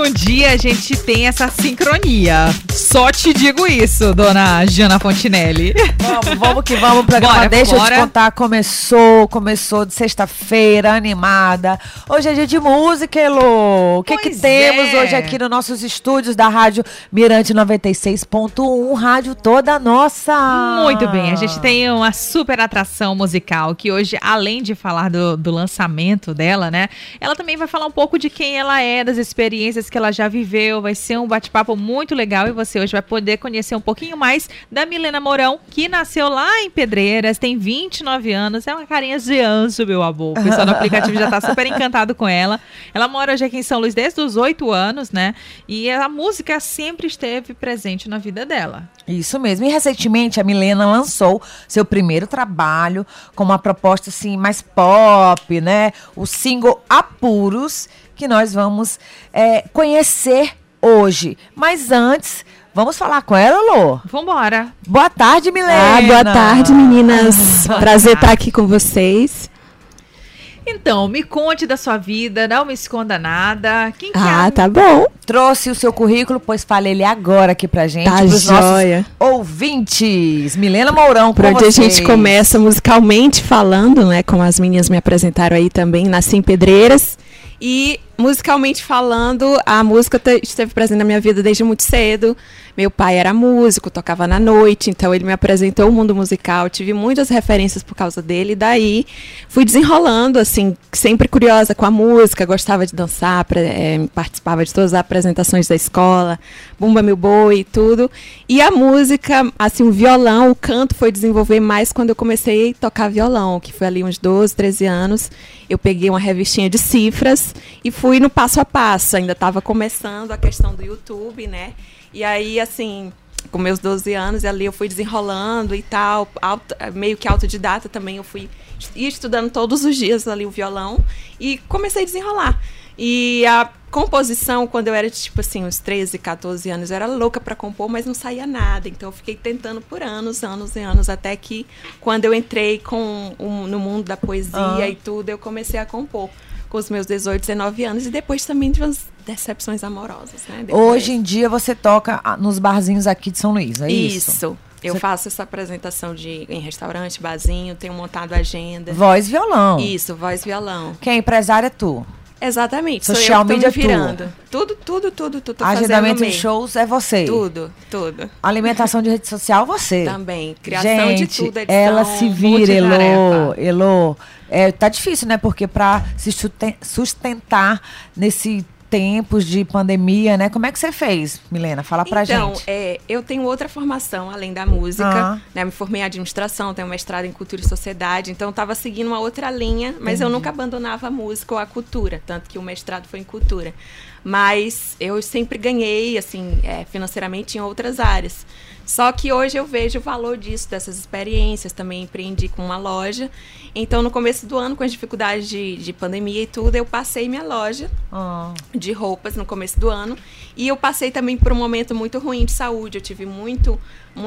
Um dia a gente tem essa sincronia. Só te digo isso, dona Jana Fontinelli. Vamos, vamos que vamos. Programa Bora, Deixa eu bora. te contar. Começou, começou de sexta-feira, animada. Hoje é dia de música, Elô. O que, que temos é. hoje aqui nos nossos estúdios da Rádio Mirante 96.1, rádio toda nossa. Muito bem, a gente tem uma super atração musical que hoje, além de falar do, do lançamento dela, né? Ela também vai falar um pouco de quem ela é, das experiências que ela já viveu. Vai ser um bate-papo muito legal e você hoje vai poder conhecer um pouquinho mais da Milena Mourão, que nasceu lá em Pedreiras, tem 29 anos, é uma carinha de anjo, meu amor. O pessoal do aplicativo já tá super encantado com ela. Ela mora hoje aqui em São Luís desde os 8 anos, né? E a música sempre esteve presente na vida dela. Isso mesmo. E recentemente a Milena lançou seu primeiro trabalho com uma proposta assim mais pop, né? O single Apuros, que nós vamos é, conhecer hoje. Mas antes, vamos falar com ela, Lô? Vambora! Boa tarde, Milena. Ah, boa tarde, meninas. Prazer estar aqui com vocês. Então, me conte da sua vida, não me esconda nada. Quem que Ah, é? tá bom. Trouxe o seu currículo, pois fale ele agora aqui pra gente, Tá pros joia. nossos ouvintes. Milena Mourão, Por com onde a vocês. gente começa musicalmente falando, né? Como as meninas me apresentaram aí também, nasci em Pedreiras. E musicalmente falando, a música te- esteve presente na minha vida desde muito cedo. Meu pai era músico, tocava na noite, então ele me apresentou o mundo musical. Tive muitas referências por causa dele. E daí fui desenrolando, assim, sempre curiosa com a música, gostava de dançar, eh, participava de todas as apresentações da escola, Bumba Meu Boi e tudo. E a música, assim, o violão, o canto foi desenvolver mais quando eu comecei a tocar violão, que foi ali uns 12, 13 anos. Eu peguei uma revistinha de cifras e fui no passo a passo. Ainda estava começando a questão do YouTube, né? E aí, assim, com meus 12 anos, ali eu fui desenrolando e tal, auto- meio que autodidata também. Eu fui estudando todos os dias ali o violão e comecei a desenrolar. E a composição, quando eu era, tipo assim, uns 13, 14 anos, eu era louca para compor, mas não saía nada. Então eu fiquei tentando por anos, anos e anos, até que quando eu entrei com um- no mundo da poesia Ah. e tudo, eu comecei a compor. Com os meus 18, 19 anos, e depois também de umas decepções amorosas, né? Depois. Hoje em dia você toca ah, nos barzinhos aqui de São Luís, é isso? Isso. Eu Você- faço essa apresentação de, em restaurante, barzinho, tenho montado agenda. Voz e violão. Isso, voz violão. Quem é empresária é tu. Exatamente. Social sou eu media me virando. Tudo, tudo, tudo, tudo. Tô Agendamento em shows é você. Tudo, tudo. Alimentação de rede social, você. Também. Criação Gente, de tudo, edição, ela se vira, Elô. Elô. É, tá difícil, né? Porque pra se susten- sustentar nesse tempos de pandemia, né? Como é que você fez, Milena? Fala pra então, gente. é, eu tenho outra formação além da música. Ah. Né? Me formei em administração, tenho mestrado em cultura e sociedade. Então, eu estava seguindo uma outra linha, mas eu nunca abandonava a música ou a cultura. Tanto que o mestrado foi em cultura. Mas eu sempre ganhei, assim, é, financeiramente em outras áreas. Só que hoje eu vejo o valor disso, dessas experiências. Também empreendi com uma loja. Então, no começo do ano, com as dificuldades de, de pandemia e tudo, eu passei minha loja Ah, de roupas no começo do ano. E eu passei também por um momento muito ruim de saúde. Eu tive muito, mu-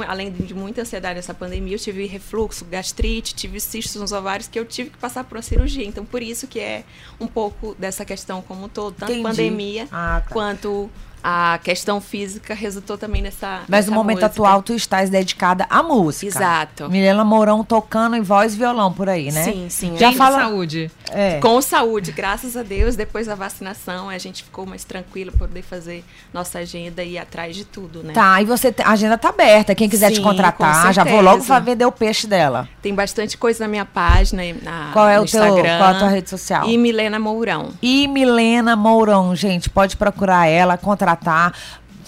além de muita ansiedade nessa pandemia, eu tive refluxo, gastrite, tive cistos nos ovários que eu tive que passar por uma cirurgia. Então, por isso que é um pouco dessa questão como um todo, tanto Entendi. pandemia Ah, tá. quanto a questão física resultou também nessa. Mas nessa no momento música. atual, tu estás dedicada à música. Exato. Milena Mourão tocando em voz e violão por aí, né? Sim, sim. Já fala- saúde. É. Com saúde, graças a Deus. Depois da vacinação, a gente ficou mais tranquilo para poder fazer nossa agenda e ir atrás de tudo, né? Tá, e você te- a agenda tá aberta. Quem quiser te Sim, contratar, com já vou logo vender o peixe dela. Tem bastante coisa na minha página, e na, Qual é no o teu, Instagram. qual é a tua rede social? E Milena Mourão. E Milena Mourão, gente, pode procurar ela, contratar.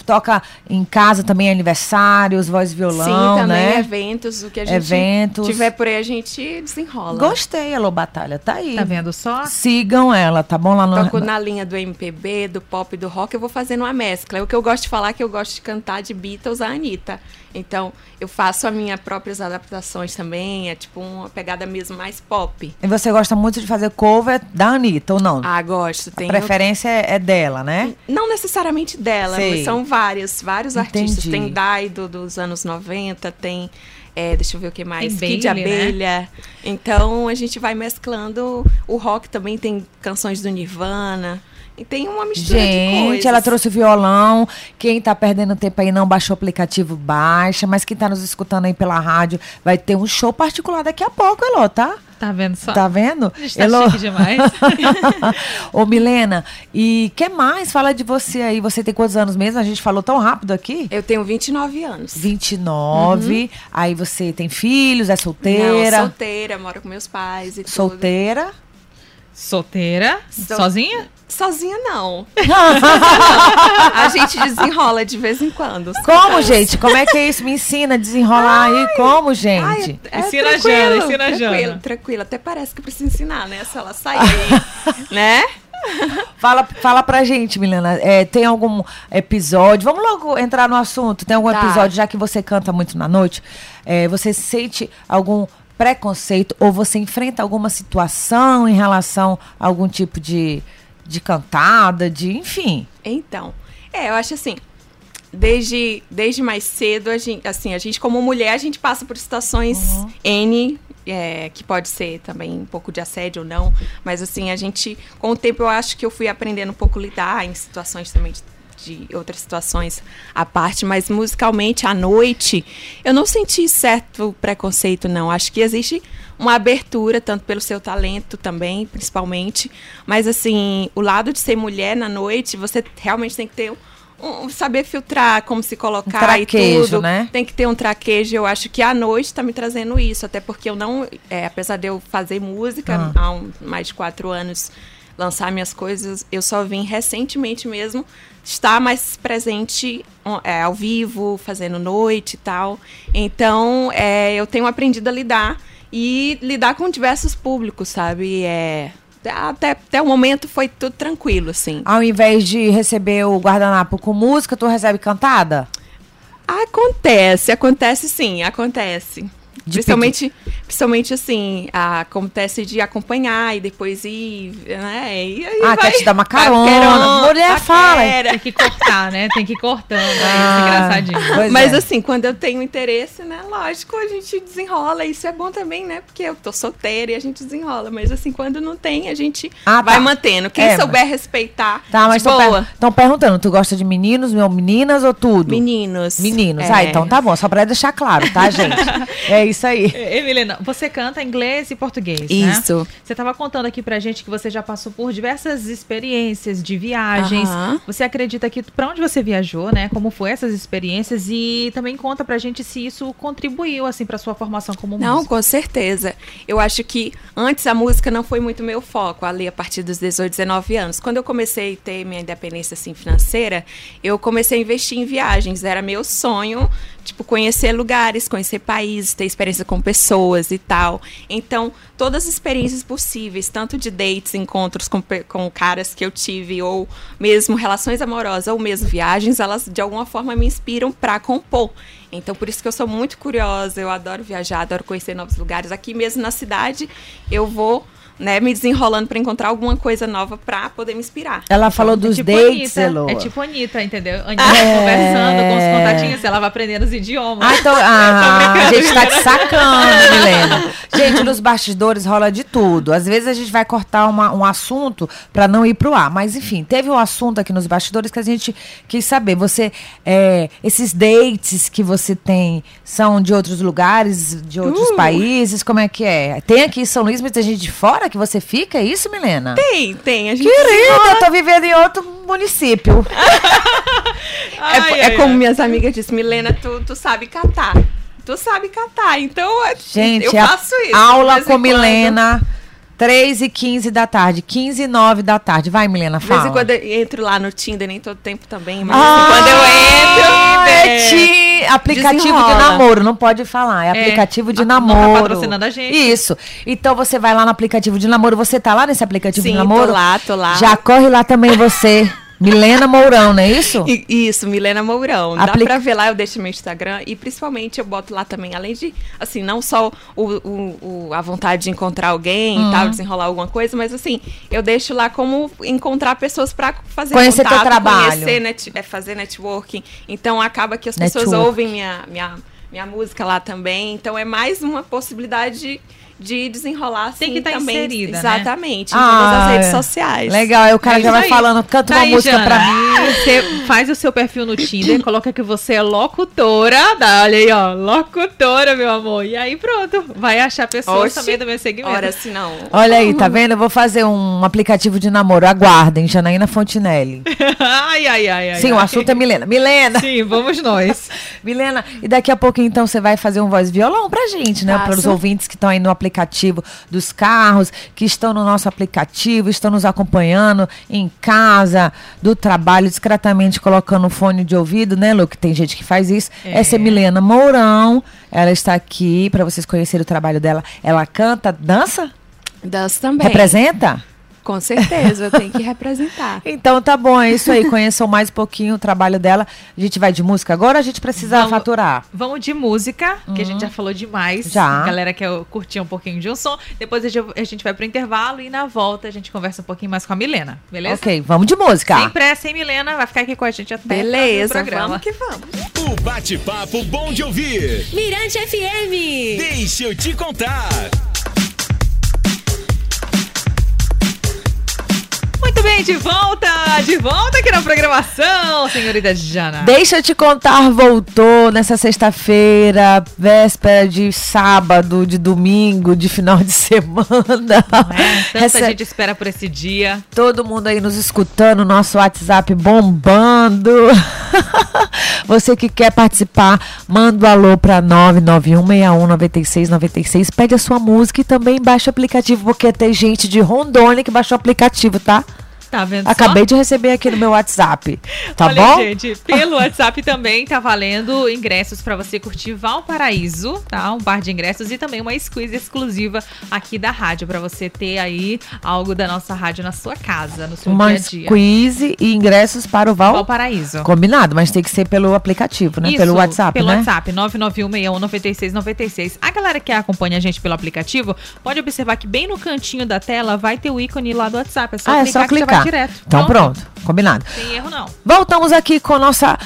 Toca em casa também aniversários, voz e violão, Sim, também né? eventos, o que a gente Eventos. tiver por aí, a gente desenrola. Gostei, Alô Batalha, tá aí. Tá vendo só? Sigam ela, tá bom? Lá no... Toco na linha do MPB, do pop, do rock, eu vou fazendo uma mescla. O que eu gosto de falar é que eu gosto de cantar de Beatles a Anitta. Então, eu faço as minhas próprias adaptações também, é tipo uma pegada mesmo mais pop. E você gosta muito de fazer cover da Anitta, ou não? Ah, gosto. A Tem preferência é é dela, né? Não necessariamente dela, Sei. mas são vários, vários artistas. Entendi. Tem Daido dos anos 90, tem. é, deixa eu ver o que mais. Tem Kid Bailey, né? Abelha. Então a gente vai mesclando. O rock também tem canções do Nirvana. E tem uma mistura de Gente, coisas. ela trouxe o violão. Quem tá perdendo tempo aí não baixou o aplicativo, baixa. Mas quem tá nos escutando aí pela rádio vai ter um show particular daqui a pouco, Elô, tá? Tá vendo só? Tá vendo? A gente tá chique demais. Ô, Milena, e que mais? Fala de você aí. Você tem quantos anos mesmo? A gente falou tão rápido aqui. Eu tenho 29 anos. 29. Aí você tem filhos, é solteira? Não, solteira, moro com meus pais e tudo. solteira. Solteira? Sozinha? Sozinha não. a gente desenrola de vez em quando. Como, gente? Como é que é isso? Me ensina a desenrolar aí. Como, gente? Ai, é, Ensina a tranquilo, Jana, ensina a tranquilo, Jana. Tranquilo, até parece que eu preciso ensinar, né? Se ela sair aí, né? Fala, fala pra gente, Milena. É, tem algum episódio? Vamos logo entrar no assunto. Tem algum Tá. episódio, já que você canta muito na noite, é, você sente algum preconceito ou você enfrenta alguma situação em relação a algum tipo de, de cantada, de enfim. Então, é, eu acho assim, desde, desde mais cedo, a gente, assim, a gente como mulher, a gente passa por situações N, é, que pode ser também um pouco de assédio ou não, mas assim, a gente, com o tempo eu acho que eu fui aprendendo um pouco a lidar em situações também de, de outras situações à parte, mas musicalmente, à noite, eu não senti certo preconceito, não. Acho que existe uma abertura, tanto pelo seu talento também, principalmente, mas assim, o lado de ser mulher na noite, você realmente tem que ter um, saber filtrar como se colocar Um e traquejo, tudo. né? Tem que ter um traquejo. Eu acho que a noite está me trazendo isso, até porque eu não, é, apesar de eu fazer música Ah. há um- mais de quatro anos, lançar minhas coisas, eu só vim recentemente mesmo estar mais presente é, ao vivo, fazendo noite e tal. Então, é, eu tenho aprendido a lidar e lidar com diversos públicos, sabe? É, até, até o momento foi tudo tranquilo, assim. Ao invés de receber o guardanapo com música, tu recebe cantada? Acontece, acontece sim, acontece. De principalmente, principalmente assim, acontece de acompanhar e depois ir, né? E aí Ah, vai, quer te dar uma carona. paquerona, Mulher, fala. Tem que cortar, né? Tem que ir cortando. É Ah, isso, engraçadinho. Mas é. assim, quando eu tenho interesse, né? Lógico, a gente desenrola. Isso é bom também, né? Porque eu tô solteira e a gente desenrola. Mas assim, quando não tem, a gente Ah, vai tá. mantendo. Quem É, souber respeitar, Tá, mas de estão boa. perguntando, tu gosta de meninos, meu, meninas ou tudo? Meninos. Meninos. É. Ah, então tá bom. Só pra deixar claro, tá, gente? é isso aí. E, Milena, você canta inglês e português, né? Isso. Você estava contando aqui pra gente que você já passou por diversas experiências de viagens. Você acredita que pra onde você viajou, né? Como foi essas experiências e também conta pra gente se isso contribuiu assim para sua formação como Não, músico. com certeza. Eu acho que antes a música não foi muito meu foco, ali a partir dos 18, 19 anos. Quando eu comecei a ter minha independência assim financeira, eu comecei a investir em viagens. Era meu sonho, tipo, conhecer lugares, conhecer países, ter experiência com pessoas e tal. Então, todas as experiências possíveis, tanto de dates, encontros com, com caras que eu tive, ou mesmo relações amorosas, ou mesmo viagens, elas de alguma forma me inspiram para compor. Então, por isso que eu sou muito curiosa, eu adoro viajar, adoro conhecer novos lugares. Aqui mesmo na cidade, eu vou né, me desenrolando para encontrar alguma coisa nova para poder me inspirar. Ela falou dos é tipo dates. É tipo Anitta, entendeu? Anitta conversando com os contatinhos, ela vai aprendendo os idiomas. Ah, então, ah, a gente tá te sacando, Milena. Gente, nos bastidores rola de tudo. Às vezes a gente vai cortar uma- um assunto pra não ir pro ar. Mas, enfim, teve um assunto aqui nos bastidores que a gente quis saber. Você, é, esses dates que você tem são de outros lugares, de outros Uh. países? Como é que é? Tem aqui em São Luís, mas tem gente de fora que você fica? É isso, Milena? Tem, tem. A gente Querida, eu tô vivendo em outro município. É, Ai, é ai, como ai. minhas amigas dizem, Milena, tu, tu sabe catar. Tu sabe catar. Então, é- Gente, eu faço isso. aula com quando. Milena, 3 e 15 da tarde, 15 e 9 da tarde. Vai, Milena, De vez fala. em quando eu entro lá no Tinder, nem todo tempo também, mas Ah, quando eu entro. é ti- aplicativo de desenrola. namoro, não pode falar, é aplicativo de não tá namoro. patrocinando a gente. Isso. Então você vai lá no aplicativo de namoro, você tá lá nesse aplicativo Sim, de namoro? tô lá, tô lá. Já corre lá também você. Milena Mourão, não é isso? I- Isso, Milena Mourão. Dá pra ver lá, eu deixo meu Instagram e principalmente eu boto lá também, além de, assim, não só o, o- o- a vontade de encontrar alguém Uhum. e tal, desenrolar alguma coisa, mas assim, eu deixo lá como encontrar pessoas pra fazer Conhecer teu contato, trabalho. conhecer, net- é, fazer networking. Então acaba que as pessoas ouvem minha, minha, minha música lá também. Então é mais uma possibilidade de, de desenrolar assim Tem que tá também. inserida, né? Exatamente, em Ah, todas as redes é. sociais. Legal, aí o cara É já vai aí. falando, canta uma Daí, música Jana, pra mim. Você faz o seu perfil no Tinder, coloca que você é locutora. Dá, olha aí, ó. Locutora, meu amor. E aí pronto. Vai achar pessoas Oxi. também do meu segmento. Ora, se não. Olha aí, tá vendo? Eu vou fazer um aplicativo de namoro. Aguardem, Janaína Fontinelli. ai, ai, ai, ai. Sim, o ai. assunto é Milena. Milena! Sim, vamos nós. Milena, e daqui a pouco então você vai fazer um voz violão pra gente, né? Para os ouvintes que estão aí no aplicativo dos carros, que estão no nosso aplicativo, estão nos acompanhando em casa, do trabalho, discretamente colocando o fone de ouvido, né, Lu? Que tem gente que faz isso. É. Essa é Milena Mourão. Ela está aqui para vocês conhecerem o trabalho dela. Ela canta, dança, Dança também. representa? Com certeza, eu tenho que representar. Então tá bom, é isso aí. Conheçam mais um pouquinho o trabalho dela. A gente vai de música agora ou a gente precisa Vamos- faturar? Vamos de música, que a gente já falou demais. Já. A galera quer curtir um pouquinho de um som. Depois a gente- a gente vai pro intervalo e na volta a gente conversa um pouquinho mais com a Milena, beleza? Ok, vamos de música. Sem pressa, hein, Milena? Vai ficar aqui com a gente até o Beleza, programa. vamos que vamos. O bate-papo bom de ouvir. Mirante FM. Deixa eu te contar. Bem, de volta! De volta aqui na programação, senhorita Jana. Deixa eu te contar, voltou nessa sexta-feira, véspera de sábado, de domingo, de final de semana. É, tanta Rece- gente espera por esse dia. Todo mundo aí nos escutando, nosso WhatsApp bombando. Você que quer participar, manda um alô para 991619696, pede a sua música e também baixa o aplicativo, porque tem gente de Rondônia que baixou o aplicativo, tá? Tá vendo só? Acabei de receber aqui no meu WhatsApp. Tá Olha, bom? gente, pelo WhatsApp também tá valendo ingressos pra você curtir Valparaíso, tá? Um par de ingressos e também uma squeeze exclusiva aqui da rádio pra você ter aí algo da nossa rádio na sua casa, no seu Uma dia a dia. quiz e ingressos para o Val. Valparaíso. Combinado, mas tem que ser pelo aplicativo, né? Isso, pelo WhatsApp, pelo né? WhatsApp, 991619696. A galera que acompanha a gente pelo aplicativo, pode observar que bem no cantinho da tela vai ter o ícone lá do WhatsApp. É só ah, é clicar só que já clicar. Direto. Então pronto, combinado. Tem erro não. Voltamos aqui com a nossa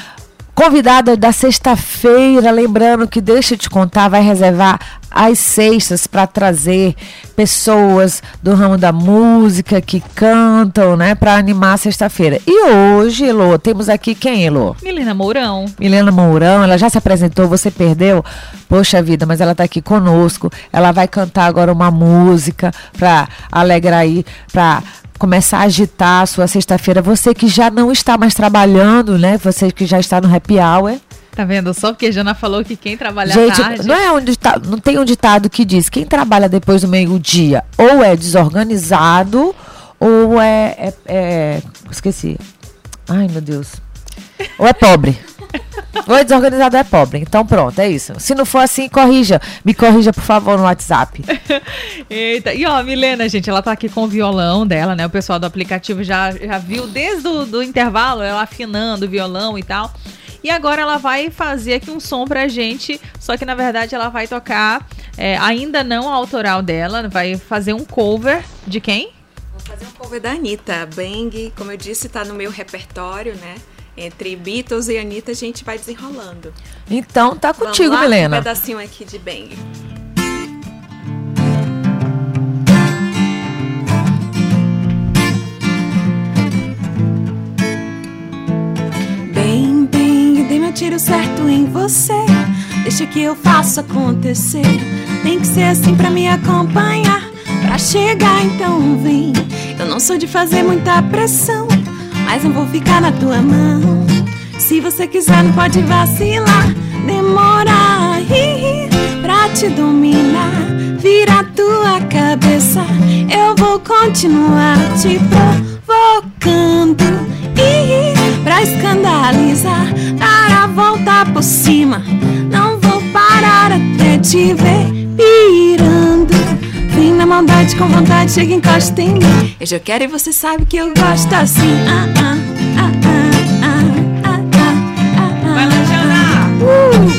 convidada da sexta-feira. Lembrando que deixa eu te contar, vai reservar as sextas para trazer pessoas do ramo da música que cantam, né, para animar a sexta-feira. E hoje, Elô, temos aqui quem, Elô? Milena Mourão. Milena Mourão, ela já se apresentou, você perdeu? Poxa vida, mas ela tá aqui conosco. Ela vai cantar agora uma música para alegrar aí, para começar a agitar a sua sexta-feira. Você que já não está mais trabalhando, né? Você que já está no happy hour. Tá vendo? Só porque a Jana falou que quem trabalha Gente, tarde... não é onde não tem um ditado que diz quem trabalha depois do meio-dia ou é desorganizado ou é, é- é- esqueci. Ai, meu Deus. Ou é pobre. Ou é desorganizado ou é pobre. Então pronto, é isso. Se não for assim, corrija. Me corrija, por favor, no WhatsApp. Eita, e ó, a Milena, gente, ela tá aqui com o violão dela, né? O pessoal do aplicativo já, já viu desde o do intervalo ela afinando o violão e tal. E agora ela vai fazer aqui um som pra gente, só que na verdade ela vai tocar, é, ainda não a autoral dela, vai fazer um cover de quem? Vou fazer um cover da Anitta. Bang, como eu disse, tá no meu repertório, né? Entre Beatles e Anitta a gente vai desenrolando. Então tá contigo, Vamos lá, Milena. Um pedacinho aqui de Bang. Meu tiro certo em você. Deixa que eu faço acontecer. Tem que ser assim pra me acompanhar. Pra chegar, então vem. Eu não sou de fazer muita pressão, mas não vou ficar na tua mão. Se você quiser, não pode vacilar. Demorar hi, hi, pra te dominar. Vira tua cabeça. Eu vou continuar te provocando. Hi, pra escandalizar vou por cima, não vou parar até te ver pirando. Vem na maldade com vontade, chega encosta em mim. Eu já quero e você sabe que eu gosto assim. Ah, ah, ah, ah, ah, ah, ah, ah, ah, ah uh.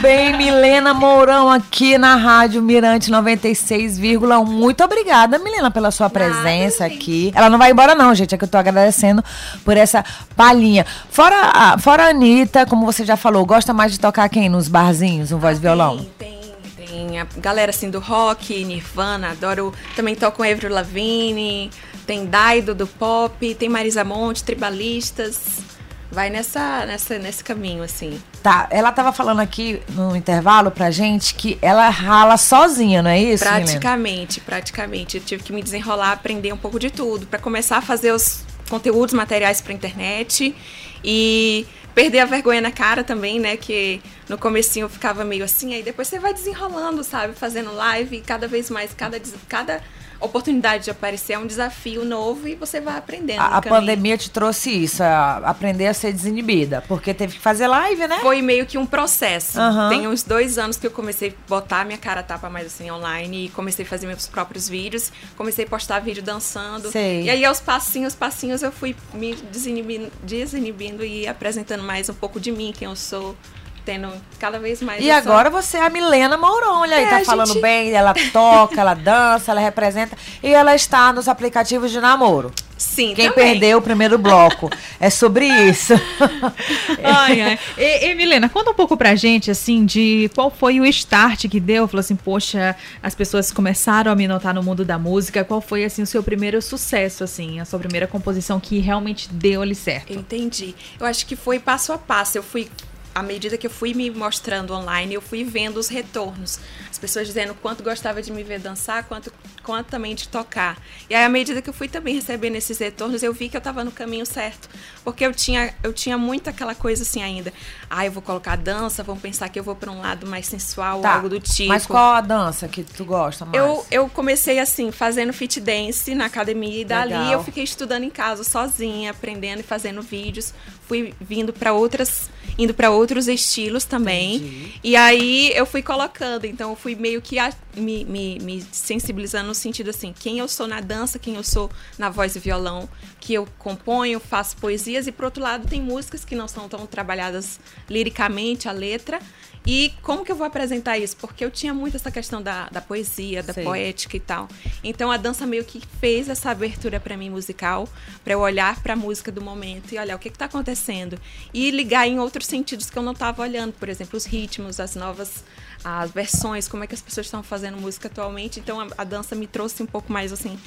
Milena Mourão aqui na Rádio Mirante 96,1. Muito obrigada, Milena, pela sua presença gente. aqui. Ela não vai embora não, gente, é que eu tô agradecendo por essa palhinha. Fora a, fora a Anitta, como você já falou, gosta mais de tocar quem nos barzinhos, um voz e violão? Tem, tem, tem a galera assim do rock, Nirvana, adoro. Também toco com Avril Lavigne, tem Daido do pop, tem Marisa Monte, Tribalistas. Vai nessa, nessa, nesse caminho, assim. Tá, ela tava falando aqui no intervalo pra gente que ela rala sozinha, não é isso? Praticamente, praticamente. Eu tive que me desenrolar, aprender um pouco de tudo, para começar a fazer os conteúdos materiais pra internet e perder a vergonha na cara também, né? Que no comecinho eu ficava meio assim, aí depois você vai desenrolando, sabe? Fazendo live cada vez mais, cada, cada oportunidade de aparecer é um desafio novo e você vai aprendendo. A, a pandemia te trouxe isso, a aprender a ser desinibida, porque teve que fazer live, né? Foi meio que um processo. Aham. Tem uns dois anos que eu comecei a botar minha cara tapa mais assim online e comecei a fazer meus próprios vídeos. Comecei a postar vídeo dançando. Sei. E aí, aos passinhos, passinhos, eu fui me desinibindo, desinibindo e apresentando mais um pouco de mim, quem eu sou, tendo cada vez mais. E essa- agora você é a Milena Mourão, olha aí, É, tá falando gente- bem, ela toca, ela dança, ela representa e ela está nos aplicativos de namoro. Sim, Quem também. perdeu o primeiro bloco. é sobre isso. Ai, ai. E, e, Milena, conta um pouco pra gente, assim, de qual foi o start que deu. Falou assim, poxa, as pessoas começaram a me notar no mundo da música. Qual foi, assim, o seu primeiro sucesso, assim, a sua primeira composição que realmente deu ali certo? Entendi. Eu acho que foi passo a passo. Eu fui, à medida que eu fui me mostrando online, eu fui vendo os retornos. As pessoas dizendo quanto gostava de me ver dançar, quanto, quanto também de tocar. E aí, à medida que eu fui também recebendo esses retornos, eu vi que eu estava no caminho certo. Porque eu tinha, eu tinha muito aquela coisa assim ainda. Ah, eu vou colocar dança, vão pensar que eu vou para um lado mais sensual, Tá, algo do tipo. Mas qual a dança que tu gosta mais? Eu, eu comecei assim, fazendo fit dance na academia e dali Legal. eu fiquei estudando em casa sozinha, aprendendo e fazendo vídeos. Fui vindo para outras, indo para outros estilos também. Entendi. E aí eu fui colocando, então eu fui meio que me, me, me sensibilizando no sentido assim, quem eu sou na dança, quem eu sou na voz e violão, que eu componho, faço poesias e por outro lado tem músicas que não são tão trabalhadas liricamente a letra. E como que eu vou apresentar isso? Porque eu tinha muito essa questão da, da poesia, da Sei. poética e tal. Então a dança meio que fez essa abertura para mim musical, para eu olhar para a música do momento e olhar o que está acontecendo e ligar em outros sentidos que eu não estava olhando, por exemplo, os ritmos, as novas as versões, como é que as pessoas estão fazendo música atualmente. Então a, a dança me trouxe um pouco mais assim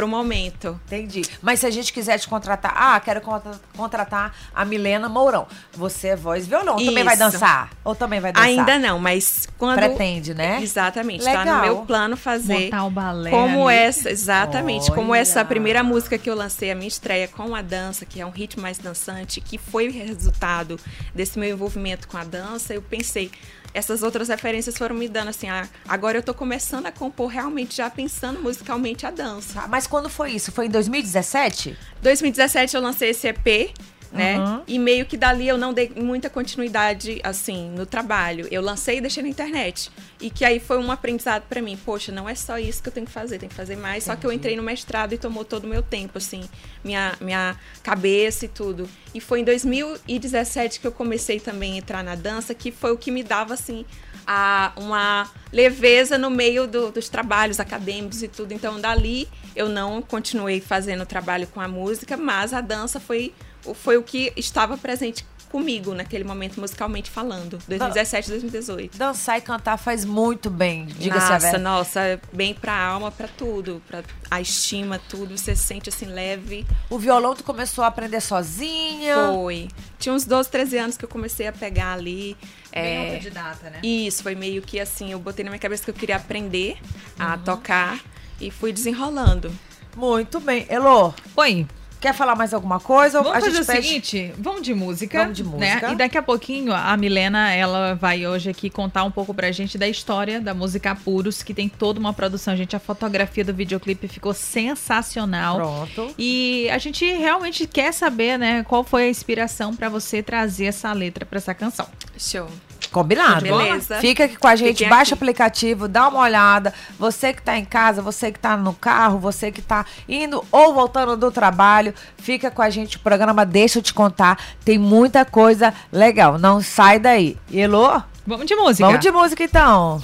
pro momento. Entendi. Mas se a gente quiser te contratar, ah, quero contra- contratar a Milena Mourão. Você é voz e violão. Também vai Isso. dançar? Ou também vai dançar? Ainda não, mas quando Pretende, né? Exatamente, tá Legal. no meu plano fazer Montar o balé como ali. essa, exatamente, como essa Olha. primeira música que eu lancei a minha estreia com a dança, que é um ritmo mais dançante, que foi o resultado desse meu envolvimento com a dança, eu pensei, essas outras referências foram me dando assim, ah, agora eu tô começando a compor realmente já pensando musicalmente a dança. Tá, Mas quando foi isso? Foi em 2017? 2017 eu lancei esse EP, né? Uhum. E meio que dali eu não dei muita continuidade, assim, no trabalho. Eu lancei e deixei na internet. E que aí foi um aprendizado pra mim. Poxa, não é só isso que eu tenho que fazer, tem que fazer mais. Só que eu entrei no mestrado e tomou todo o meu tempo, assim, minha, minha cabeça e tudo. E foi em 2017 que eu comecei também a entrar na dança, que foi o que me dava, assim, a, uma leveza no meio do- dos trabalhos acadêmicos e tudo. Então, dali eu não continuei fazendo trabalho com a música, mas a dança foi, o- foi o que estava presente comigo naquele momento, musicalmente falando. 2017, 2018. Dançar e cantar faz muito bem, diga-se a Nossa, nossa, bem pra alma, pra tudo, pra a estima, tudo. Você se sente assim leve. O violão tu começou a aprender sozinha? Foi. Tinha uns 12, 13 anos que eu comecei a pegar ali. Bem é, autodidata, né? Isso, foi meio que assim, eu botei na minha cabeça que eu queria aprender a Uhum. tocar e fui desenrolando. Muito bem. Elô, Oi, quer falar mais alguma coisa? Vamos a fazer gente o pede- seguinte, vamos de música. Vamos de né? música. E daqui a pouquinho a Milena, ela vai hoje aqui contar um pouco pra gente da história da música Apuros, que tem toda uma produção, gente. A fotografia do videoclipe ficou sensacional. Pronto. E a gente realmente quer saber, né, qual foi a inspiração pra você trazer essa letra pra essa canção. Show. Combinado. Beleza. Fica aqui com a gente, Fiquem baixa o aplicativo, dá uma olhada. Você que tá em casa, você que tá no carro, você que tá indo ou voltando do trabalho, fica com a gente. O programa Deixa eu te contar. Tem muita coisa legal. Não sai daí. Elô? Vamos de música. Vamos de música então.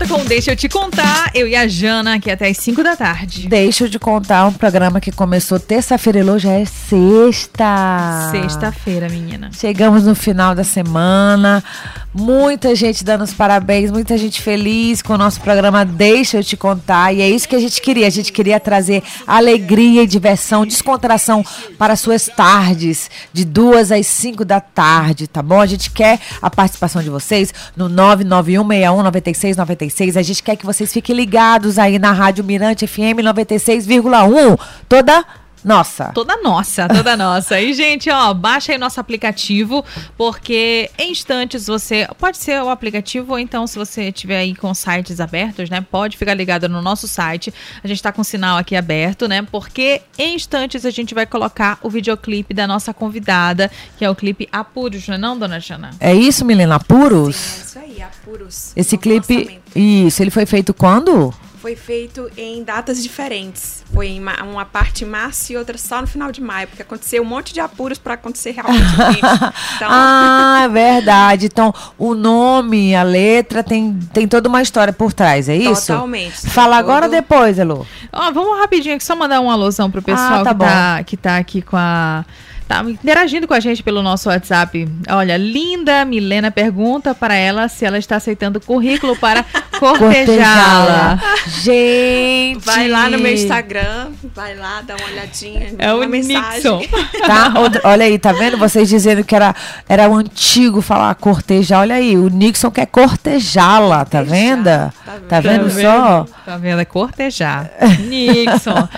Volta, com Deixa Eu Te Contar. Eu e a Jana aqui até as 5 da tarde. Deixa eu te contar um programa que começou terça-feira e hoje já é sexta. Sexta-feira, menina. Chegamos no final da semana. Muita gente dando os parabéns, muita gente feliz com o nosso programa Deixa eu te contar. E é isso que a gente queria. A gente queria trazer alegria e diversão, descontração para suas tardes, de duas às cinco da tarde, tá bom? A gente quer a participação de vocês no 991619696. A gente quer que vocês fiquem ligados aí na Rádio Mirante FM 96,1. Toda nossa. Toda nossa, toda nossa. E, gente, ó, baixa aí nosso aplicativo, porque em instantes você. Pode ser o aplicativo, ou então, se você tiver aí com sites abertos, né? Pode ficar ligado no nosso site. A gente tá com o sinal aqui aberto, né? Porque em instantes a gente vai colocar o videoclipe da nossa convidada, que é o clipe Apuros, não é não, dona Jana? É isso, Milena? Puros? Sim, é isso aí, apuros. Esse clipe. lançamento. Isso, ele foi feito quando? Foi feito em datas diferentes. Foi em ma- uma parte em março e outra só no final de maio, porque aconteceu um monte de apuros para acontecer realmente. Então, Ah, é verdade. Então, o nome, a letra, tem, tem toda uma história por trás, é isso? Totalmente. Fala agora ou depois, Elo? Ó, vamos rapidinho aqui, só mandar uma alusão pro pessoal Ah, tá que, tá, que tá aqui com a. Tá interagindo com a gente pelo nosso WhatsApp. Olha, Linda Milena pergunta para ela se ela está aceitando currículo para cortejá-la. Gente! Vai lá no meu Instagram, vai lá, dá uma olhadinha. É o uma mensagem. Nixon. Tá? Olha aí, tá vendo? Vocês dizendo que era, era o antigo falar cortejar. Olha aí, o Nixon quer cortejá-la, tá Cortejar, vendo? tá Tá vendo? vendo só? Tá vendo? É cortejar. Nixon.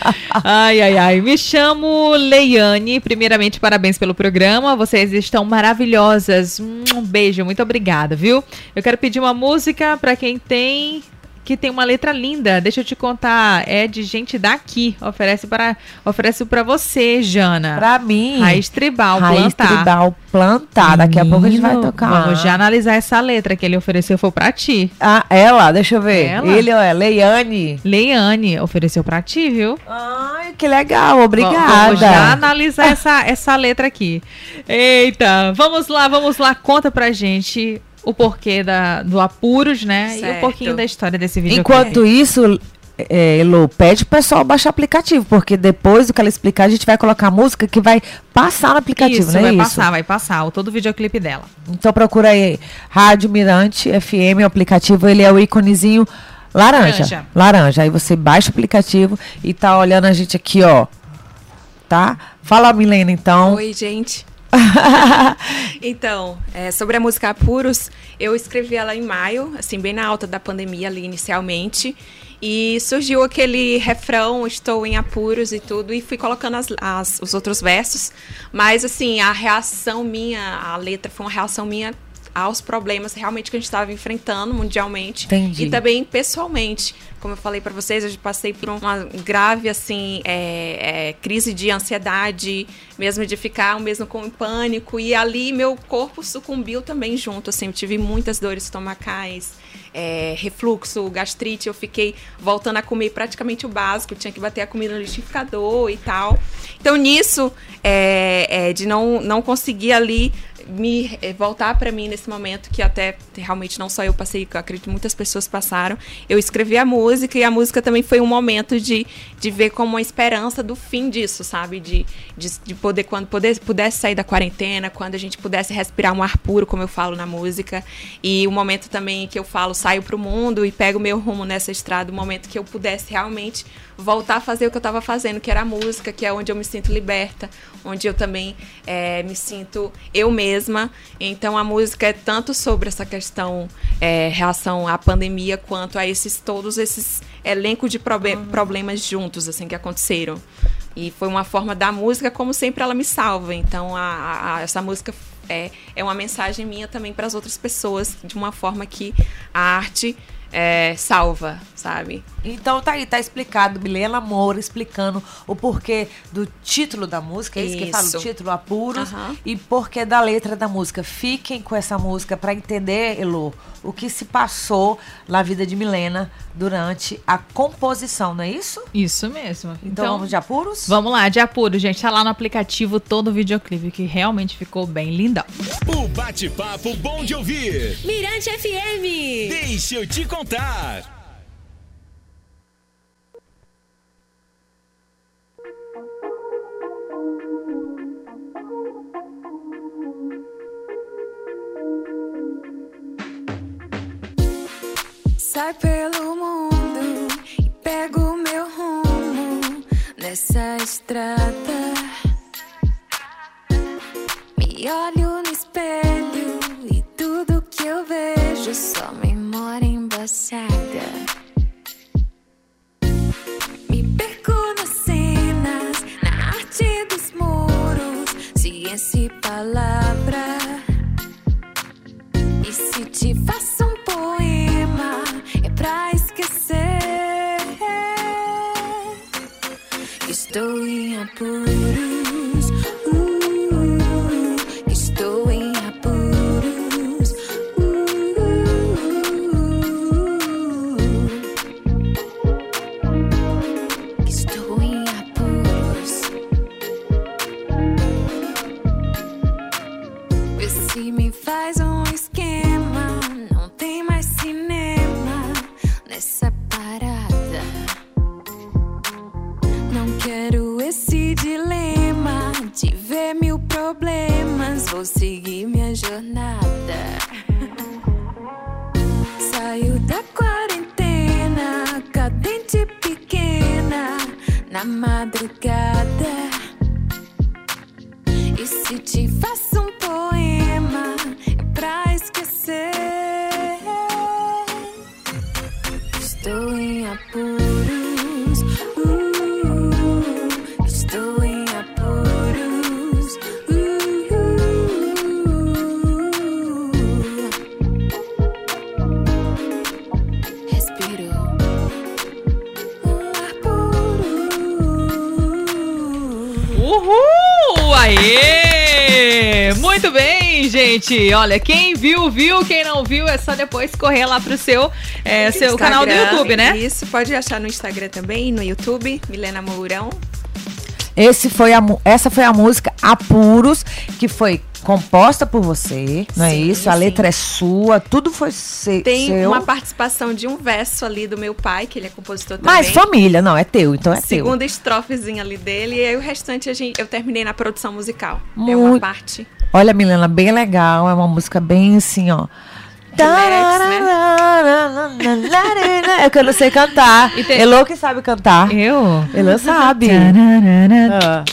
Ai, ai, ai. Me chamo Leiane. Primeiramente, parabéns pelo programa. Vocês estão maravilhosas. Um beijo, muito obrigada, viu? Eu quero pedir uma música pra quem tem. Que tem uma letra linda. Deixa eu te contar. É de gente daqui. Oferece para oferece para você, Jana. Pra mim. Raiz tribal, Raiz plantar. tribal plantar. Daqui a pouco a gente vai tocar. Vamos já analisar essa letra que ele ofereceu foi pra ti. Ah, ela, deixa eu ver. Ela? Ele é Leiane. Leiane ofereceu pra ti, viu? Ai, que legal, obrigada. Vamos já analisar essa, essa letra aqui. Eita, vamos lá, vamos lá. Conta pra gente o porquê da, do Apuros, né? E um Certo. pouquinho da história desse vídeo. Enquanto isso, é, Elo, pede pro pessoal baixar o aplicativo, porque depois do que ela explicar, a gente vai colocar a música que vai passar no aplicativo, isso, não é vai isso? passar, vai passar. O todo o videoclipe dela. Então procura aí, Rádio Mirante FM, o aplicativo, ele é o íconezinho laranja. Laranja. Laranja. Aí você baixa o aplicativo e tá olhando a gente aqui, ó. Tá? Fala, Milena, então. Oi, gente. então, é, sobre a música Apuros, eu escrevi ela em maio, assim, bem na alta da pandemia ali inicialmente. E surgiu aquele refrão, estou em apuros e tudo, e fui colocando as, as- os outros versos. Mas, assim, a reação minha, a letra foi uma reação minha aos problemas realmente que a gente estava enfrentando mundialmente. Entendi. E também pessoalmente. Como eu falei pra vocês, eu passei por uma grave, assim, é, é, crise de ansiedade, mesmo de ficar mesmo com pânico. E ali meu corpo sucumbiu também junto, assim. Eu tive muitas dores estomacais, é, refluxo, gastrite. Eu fiquei voltando a comer praticamente o básico. Tinha que bater a comida no liquidificador e tal. Então, nisso, é, é, de não, não conseguir ali me eh, voltar pra mim nesse momento que até realmente não só eu passei, eu acredito que muitas pessoas passaram. Eu escrevi a música e a música também foi um momento de, de ver como uma esperança do fim disso, sabe? De, de, de poder, quando poder, pudesse sair da quarentena, quando a gente pudesse respirar um ar puro, como eu falo na música. E o momento também que eu falo, saio pro mundo e pego meu rumo nessa estrada, o momento que eu pudesse realmente voltar a fazer o que eu estava fazendo, que era a música, que é onde eu me sinto liberta, onde eu também eh, me sinto eu mesma. Então a música é tanto sobre essa questão eh, relação à pandemia quanto a esses todos esses elenco de probe- problemas juntos assim que aconteceram. E foi uma forma da música, como sempre ela me salva. Então a- a- essa música é, é uma mensagem minha também para as outras pessoas, de uma forma que a arte é, salva, sabe? Então tá aí, tá explicado. Milena Moura explicando o porquê do título da música, é isso, que fala, o Isso. título Apuros, e porquê da letra da música. Fiquem com essa música pra entender, Elo, o que se passou na vida de Milena durante a composição, não é isso? Isso mesmo. Então, vamos de Apuros? Vamos lá, de apuro, gente. Tá lá no aplicativo todo o videoclipe, que realmente ficou bem lindão. O bate-papo bom de ouvir. Mirante FM. Deixa eu te contar. Sai pelo mundo e pego meu rumo nessa estrada. Me olho no espelho seguir minha jornada. Saio da quarentena, cadente pequena, na madrugada. E se te faço gente. Olha, quem viu, viu. Quem não viu, é só depois correr lá pro seu, é, seu canal do YouTube, né? Isso, pode achar no Instagram também, no YouTube, Milena Mourão. Esse foi a, essa foi a música Apuros, que foi composta por você, não é Sim, isso? A sim. letra é sua, tudo foi se, Tem seu. uma participação de um verso ali do meu pai, que ele é compositor também. Mas família, não, é teu, então é teu. Segunda estrofezinha ali dele, e aí o restante a gente, eu terminei na produção musical. É Muito- uma parte. Olha, Milena, bem legal, é uma música bem assim, ó. Né? É que eu não sei cantar. Tem- Elô que sabe cantar. Eu? Elô sabe. Ah.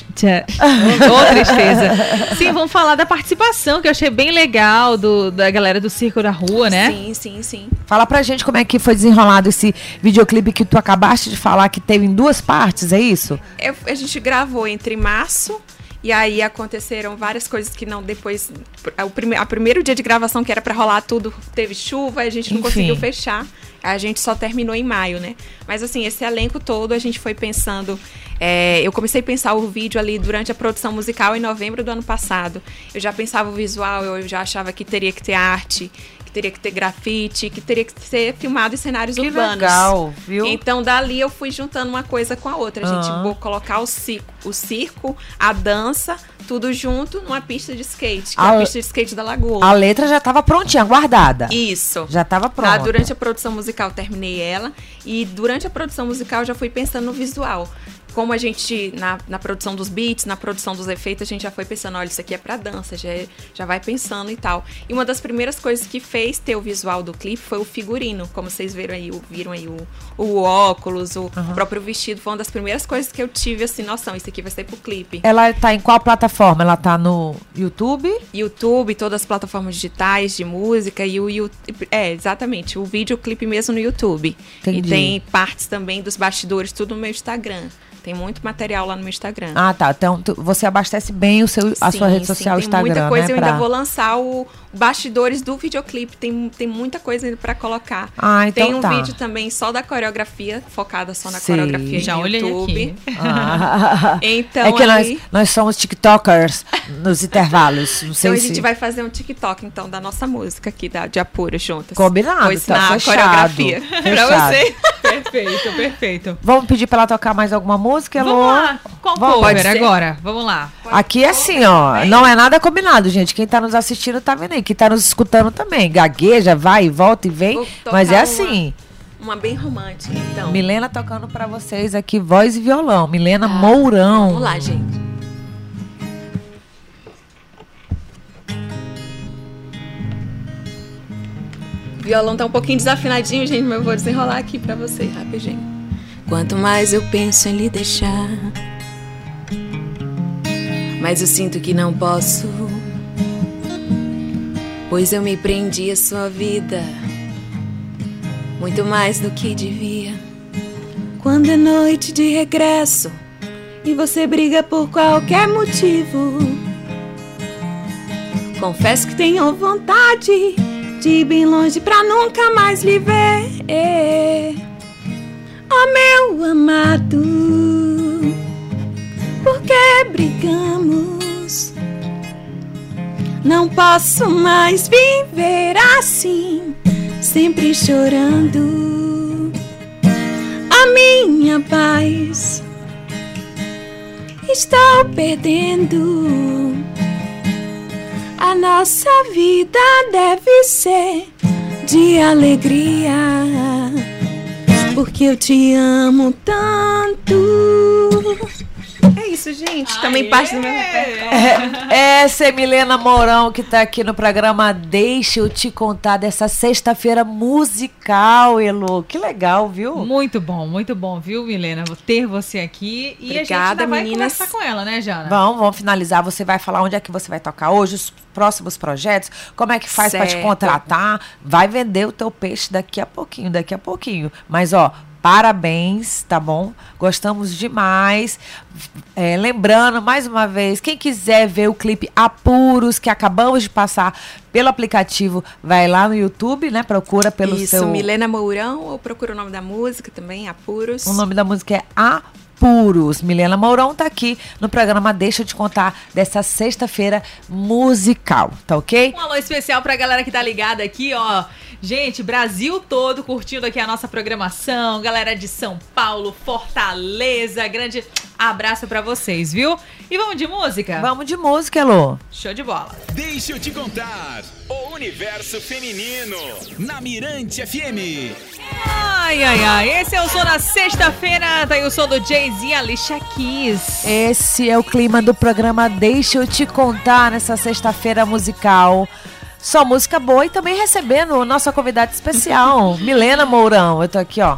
Ô, tristeza. Sim, vamos falar da participação, que eu achei bem legal, do, da galera do Circo da Rua, né? Sim, sim, sim. Fala pra gente como é que foi desenrolado esse videoclipe que tu acabaste de falar que teve em duas partes, é isso? Eu- a gente gravou entre março e aí aconteceram várias coisas que não depois o prime, a primeiro dia de gravação que era pra rolar tudo teve chuva, a gente não Enfim. conseguiu fechar. A gente só terminou em maio, né? Mas assim, esse elenco todo a gente foi pensando. é, eu comecei a pensar o vídeo ali durante a produção musical em novembro do ano passado. Eu já pensava o visual, eu já achava que teria que ter arte, que teria que ter grafite, que teria que ser filmado em cenários Que urbanos. legal, viu? Então, dali eu fui juntando uma coisa com a outra. A gente Aham. vou colocar o circo, o circo, a dança, tudo junto numa pista de skate, que é A- a pista de skate da Lagoa. A letra já tava prontinha, guardada. Isso. Já tava Tá, pronta. durante a produção musical terminei ela e durante a produção musical já fui pensando no visual. Como a gente, na, na produção dos beats, na produção dos efeitos, a gente já foi pensando, olha, isso aqui é pra dança, já, é- já vai pensando e tal. E uma das primeiras coisas que fez ter o visual do clipe foi o figurino, como vocês viram aí, o- viram aí o, o óculos, o próprio vestido, foi uma das primeiras coisas que eu tive assim, noção, isso aqui vai ser pro clipe. Ela tá em qual plataforma? Ela tá no YouTube? YouTube, todas as plataformas digitais de música e o YouTube. É, exatamente. O videoclipe mesmo no YouTube. Entendi. E tem partes também dos bastidores, tudo no meu Instagram. Tem muito material lá no meu Instagram. Ah, tá. Então tu- você abastece bem o seu, a sua Sim, rede sim, social, tem Instagram, muita coisa, né? eu ainda pra- vou lançar o bastidores do videoclipe, tem, tem muita coisa ainda pra colocar. Ah, então tem um tá. vídeo também só da coreografia, focada só na Sim. coreografia Já no olhei YouTube. aqui. Ah. Então, é que nós, ali- nós somos TikTokers nos intervalos. Não sei Então a se... gente vai fazer um TikTok, então, da nossa música aqui, da, de Apura, juntas. Combinado, tá ensinar a fechado. coreografia Fechado. pra você. Perfeito, perfeito. Vamos pedir pra ela tocar mais alguma música, Elô? Vamos lá. Pode ser? agora? Vamos lá. Aqui é assim, ó. Não é nada combinado, gente. Quem tá nos assistindo tá vendo aí. Quem tá nos escutando também. Gagueja, vai e volta e vem. Mas é assim. Uma bem romântica, então. Milena tocando pra vocês aqui, voz e violão. Milena Ah, Mourão. Vamos lá, gente. O violão tá um pouquinho desafinadinho, gente, mas eu vou desenrolar aqui pra vocês rapidinho. Quanto mais eu penso em lhe deixar, mas eu sinto que não posso. Pois eu me prendi à sua vida, muito mais do que devia. Quando é noite de regresso e você briga por qualquer motivo. Confesso que tenho vontade de ir bem longe pra nunca mais lhe ver. Oh meu amado, por que brigamos? Não posso mais viver assim, sempre chorando. A minha paz estou perdendo. A nossa vida deve ser de alegria, porque eu te amo tanto. É isso, gente. Também parte do meu repertório. Essa é Milena Mourão que tá aqui no programa Deixa eu te contar dessa sexta-feira musical, Elo. Que legal, viu? Muito bom, muito bom, viu, Milena? Vou ter você aqui. E a gente Obrigada, ainda vai meninas. conversar com ela, né, Jana? Vamos, vamos finalizar. Você vai falar onde é que você vai tocar hoje, os próximos projetos, como é que faz pra te contratar. Vai vender o teu peixe daqui a pouquinho, daqui a pouquinho. Mas, ó, parabéns, tá bom? Gostamos demais. É, lembrando, mais uma vez, quem quiser ver o clipe Apuros, que acabamos de passar pelo aplicativo, vai lá no YouTube, né? Procura pelo Isso, seu... Milena Mourão, ou procura o nome da música também, Apuros. O nome da música é Apuros. Milena Mourão tá aqui no programa Deixa eu te contar dessa sexta-feira musical, tá ok? Um alô especial pra galera que tá ligada aqui, ó. Gente, Brasil todo curtindo aqui a nossa programação. Galera de São Paulo, Fortaleza, grande abraço pra vocês, viu? E vamos de música? Vamos de música, Elô. Show de bola. Deixa eu te contar. O universo feminino. Na Mirante FM. Ai, ai, ai. Esse é o som da sexta-feira. Tá aí o som do Jay-Z e Alicia Keys. Esse é o clima do programa Deixa eu te contar nessa sexta-feira musical. Só música boa e também recebendo nossa convidada especial, Milena Mourão. Eu tô aqui, ó.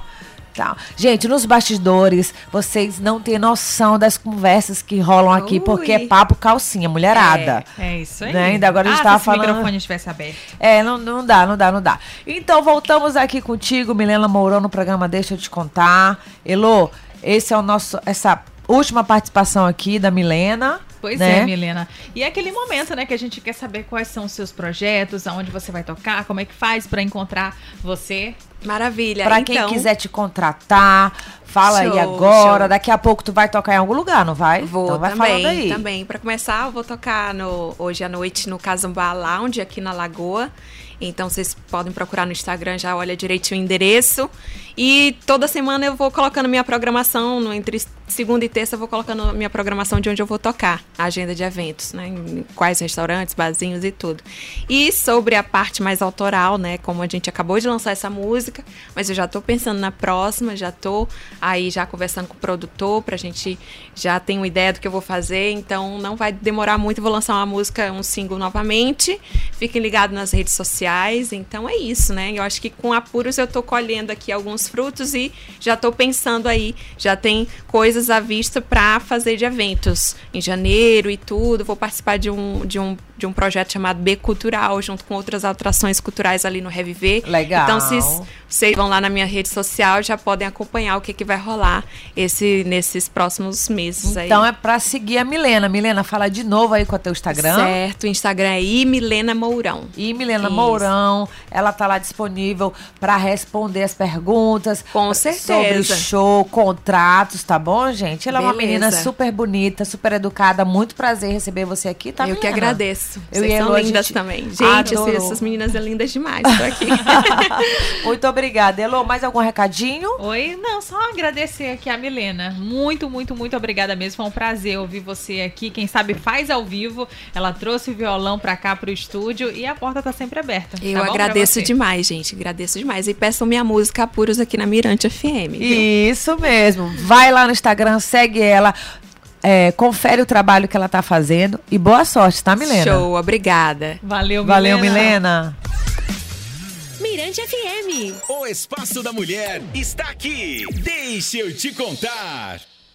Tá. Gente, nos bastidores, vocês não têm noção das conversas que rolam aqui, Ui. porque é papo calcinha, mulherada. É isso aí. Né? Ainda agora a gente ah, tava se falando- o microfone estivesse aberto. É, não, não dá, não dá, não dá. Então, voltamos aqui contigo, Milena Mourão, no programa Deixa eu te contar. Elô, esse é o nosso, essa última participação aqui da Milena. Pois né? é, Milena. E é aquele momento, né, que a gente quer saber quais são os seus projetos, aonde você vai tocar, como é que faz pra encontrar você. Maravilha. Pra então, quem quiser te contratar, fala aí Show, agora. show. Daqui a pouco tu vai tocar em algum lugar, não vai? Vou então vai também, falando aí. também. Para começar, eu vou tocar no, hoje à noite no Casambá Lounge, aqui na Lagoa. Então vocês podem procurar no Instagram, já olha direitinho o endereço. E toda semana eu vou colocando minha programação, no, entre segunda e terça eu vou colocando minha programação de onde eu vou tocar, a agenda de eventos, né? Em quais restaurantes, barzinhos e tudo. E sobre a parte mais autoral, né? Como a gente acabou de lançar essa música, mas eu já tô pensando na próxima, já tô aí já conversando com o produtor pra gente já ter uma ideia do que eu vou fazer, então não vai demorar muito, eu vou lançar uma música, um single novamente. Fiquem ligados nas redes sociais, então é isso, né? Eu acho que com apuros eu tô colhendo aqui alguns frutos e já tô pensando aí, já tem coisas à vista para fazer de eventos em janeiro e tudo. Vou participar de um, de um, de um projeto chamado B Cultural, junto com outras atrações culturais ali no Reviver. Legal. Então, se Vocês vão lá na minha rede social, já podem acompanhar o que, que vai rolar esse, nesses próximos meses aí. Então é pra seguir a Milena. Milena, fala de novo aí com o teu Instagram. Certo, o Instagram é I Milena Mourão. E Milena Isso. Mourão, ela tá lá disponível para responder as perguntas. Com sobre certeza. show, contratos, tá bom, gente? Ela é uma Beleza. menina super bonita, super educada. Muito prazer receber você aqui, tá, Eu que agradeço. Eu Vocês e são Elo, lindas gente também. Gente, adorou. essas meninas são lindas demais. Tô aqui. Muito obrigada. Elô, mais algum recadinho? Oi, não, só agradecer aqui a Milena. Muito, muito, muito obrigada mesmo. Foi um prazer ouvir você aqui. Quem sabe faz ao vivo. Ela trouxe o violão pra cá pro estúdio e a porta tá sempre aberta. Eu tá bom pra agradeço demais, gente. Agradeço demais. E peçam minha música Apuros aqui na Mirante FM. viu? Isso mesmo. Vai lá no Instagram, segue ela. é, confere o trabalho que ela tá fazendo e boa sorte, tá, Milena? Show, obrigada. Valeu, Valeu, Milena. Milena. Mirante FM. O Espaço da Mulher está aqui. Deixa eu te contar.